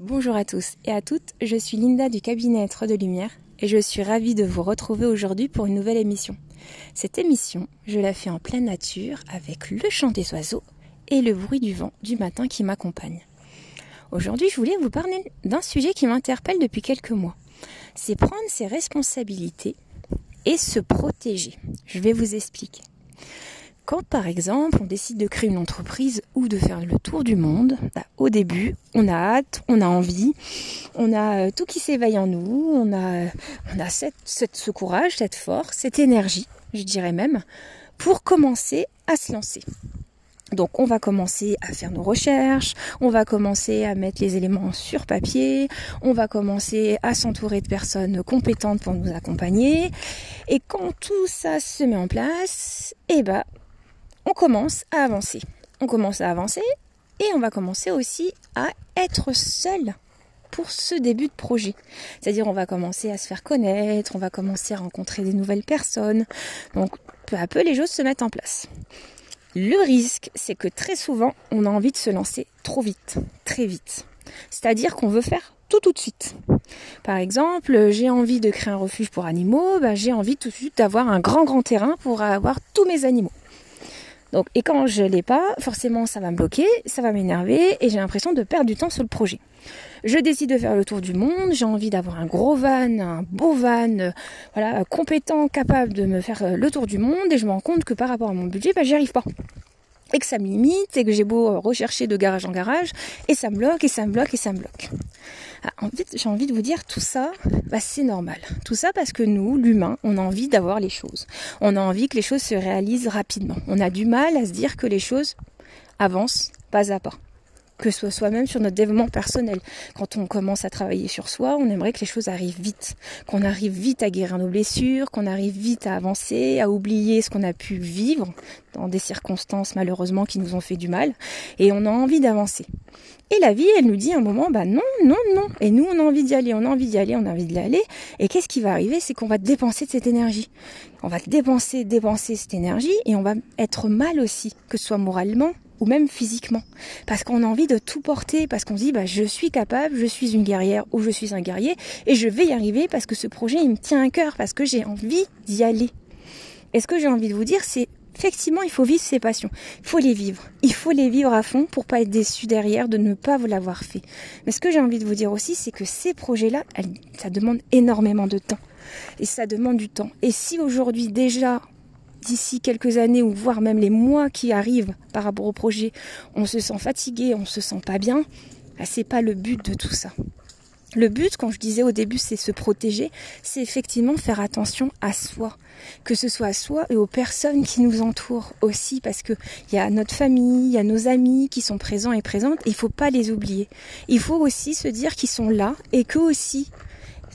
Bonjour à tous et à toutes, je suis Linda du cabinet Être de Lumière et je suis ravie de vous retrouver aujourd'hui pour une nouvelle émission. Cette émission, je la fais en pleine nature avec le chant des oiseaux et le bruit du vent du matin qui m'accompagne. Aujourd'hui, je voulais vous parler d'un sujet qui m'interpelle depuis quelques mois. C'est prendre ses responsabilités et se protéger. Je vais vous expliquer. Quand par exemple on décide de créer une entreprise ou de faire le tour du monde, bah, au début on a hâte, on a envie, on a euh, tout qui s'éveille en nous, on a, on a cette, ce courage, cette force, cette énergie, je dirais même, pour commencer à se lancer. Donc on va commencer à faire nos recherches, on va commencer à mettre les éléments sur papier, on va commencer à s'entourer de personnes compétentes pour nous accompagner. Et quand tout ça se met en place, eh ben on commence à avancer. On commence à avancer et on va commencer aussi à être seul pour ce début de projet. C'est-à-dire on va commencer à se faire connaître, on va commencer à rencontrer des nouvelles personnes. Donc peu à peu les choses se mettent en place. Le risque, c'est que très souvent, on a envie de se lancer trop vite, très vite. C'est-à-dire qu'on veut faire tout tout de suite. Par exemple, j'ai envie de créer un refuge pour animaux, bah, j'ai envie tout de suite d'avoir un grand grand terrain pour avoir tous mes animaux. Et quand je l'ai pas, forcément, ça va me bloquer, ça va m'énerver et j'ai l'impression de perdre du temps sur le projet. Je décide de faire le tour du monde, j'ai envie d'avoir un gros van, un beau van, euh, voilà, compétent, capable de me faire euh, le tour du monde et je me rends compte que par rapport à mon budget, bah, j'y arrive pas et que ça me limite et que j'ai beau rechercher de garage en garage et ça me bloque et ça me bloque et ça me bloque. Ah, fait, j'ai envie de vous dire tout ça, bah, c'est normal. Tout ça parce que nous, l'humain, on a envie d'avoir les choses. On a envie que les choses se réalisent rapidement. On a du mal à se dire que les choses avancent pas à pas que ce soit soi-même sur notre développement personnel. Quand on commence à travailler sur soi, on aimerait que les choses arrivent vite, qu'on arrive vite à guérir nos blessures, qu'on arrive vite à avancer, à oublier ce qu'on a pu vivre dans des circonstances malheureusement qui nous ont fait du mal, et on a envie d'avancer. Et la vie, elle nous dit un moment, bah non, non, non. Et nous, on a envie d'y aller, on a envie d'y aller, on a envie d'y aller. Et qu'est-ce qui va arriver? C'est qu'on va dépenser de cette énergie. On va dépenser, dépenser cette énergie, et on va être mal aussi, que ce soit moralement, ou même physiquement. Parce qu'on a envie de tout porter, parce qu'on se dit bah, je suis capable, je suis une guerrière ou je suis un guerrier et je vais y arriver parce que ce projet il me tient à cœur, parce que j'ai envie d'y aller. Et ce que j'ai envie de vous dire, c'est effectivement, il faut vivre ses passions. Il faut les vivre. Il faut les vivre à fond pour pas être déçu derrière de ne pas vous l'avoir fait. Mais ce que j'ai envie de vous dire aussi, c'est que ces projets-là, ça demande énormément de temps. Et ça demande du temps. Et si aujourd'hui déjà d'ici quelques années ou voire même les mois qui arrivent par rapport au projet, on se sent fatigué, on se sent pas bien, bah, c'est pas le but de tout ça. Le but, quand je disais au début, c'est se protéger, c'est effectivement faire attention à soi, que ce soit à soi et aux personnes qui nous entourent aussi, parce que il y a notre famille, il y a nos amis qui sont présents et présentes, et il faut pas les oublier. Il faut aussi se dire qu'ils sont là et qu'eux aussi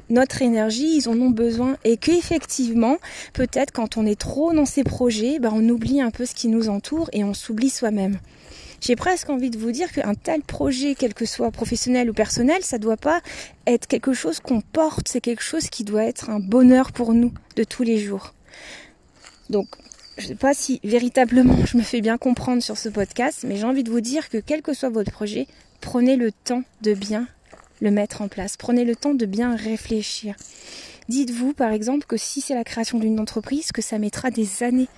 notre énergie, ils en ont besoin et qu'effectivement, peut-être quand on est trop dans ces projets, ben on oublie un peu ce qui nous entoure et on s'oublie soi-même. J'ai presque envie de vous dire qu'un tel projet, quel que soit professionnel ou personnel, ça doit pas être quelque chose qu'on porte, c'est quelque chose qui doit être un bonheur pour nous de tous les jours. Donc, je ne sais pas si véritablement je me fais bien comprendre sur ce podcast, mais j'ai envie de vous dire que quel que soit votre projet, prenez le temps de bien le mettre en place. Prenez le temps de bien réfléchir. Dites-vous par exemple que si c'est la création d'une entreprise, que ça mettra des années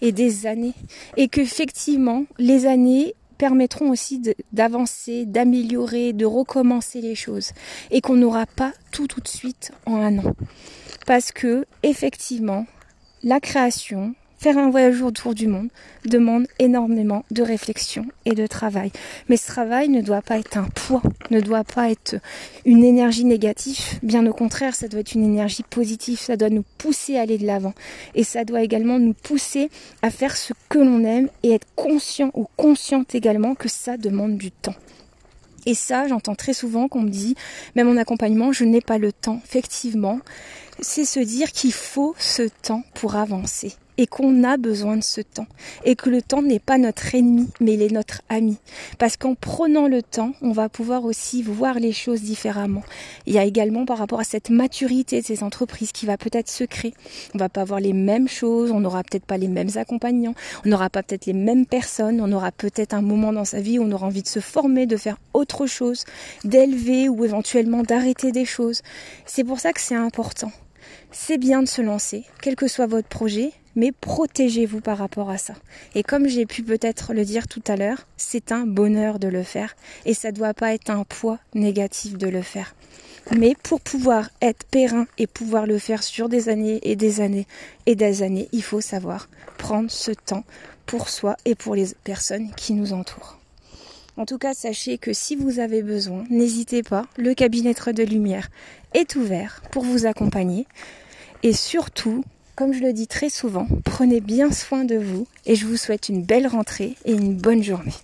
et des années. Et qu'effectivement, les années permettront aussi d'avancer, d'améliorer, de recommencer les choses. Et qu'on n'aura pas tout tout de suite en un an. Parce que, effectivement, la création, Faire un voyage autour du monde demande énormément de réflexion et de travail. Mais ce travail ne doit pas être un poids, ne doit pas être une énergie négative. Bien au contraire, ça doit être une énergie positive. Ça doit nous pousser à aller de l'avant. Et ça doit également nous pousser à faire ce que l'on aime et être conscient ou consciente également que ça demande du temps. Et ça, j'entends très souvent qu'on me dit, même en accompagnement, je n'ai pas le temps. Effectivement, c'est se dire qu'il faut ce temps pour avancer et qu'on a besoin de ce temps. Et que le temps n'est pas notre ennemi mais il est notre ami. Parce qu'en prenant le temps on va pouvoir aussi voir les choses différemment. Il y a également par rapport à cette maturité de ces entreprises qui va peut-être se créer. On va pas avoir les mêmes choses on n'aura peut-être pas les mêmes accompagnants on n'aura pas peut-être les mêmes personnes on aura peut-être un moment dans sa vie où on aura envie de se former de faire autre chose d'élever ou éventuellement d'arrêter des choses. C'est pour ça que c'est important. C'est bien de se lancer, quel que soit votre projet, mais protégez-vous par rapport à ça. Et comme j'ai pu peut-être le dire tout à l'heure, c'est un bonheur de le faire et ça ne doit pas être un poids négatif de le faire. Mais pour pouvoir être périn et pouvoir le faire sur des années et des années et des années, il faut savoir prendre ce temps pour soi et pour les personnes qui nous entourent. En tout cas, sachez que si vous avez besoin, n'hésitez pas, le cabinet de lumière est ouvert pour vous accompagner. Et surtout, comme je le dis très souvent, prenez bien soin de vous et je vous souhaite une belle rentrée et une bonne journée.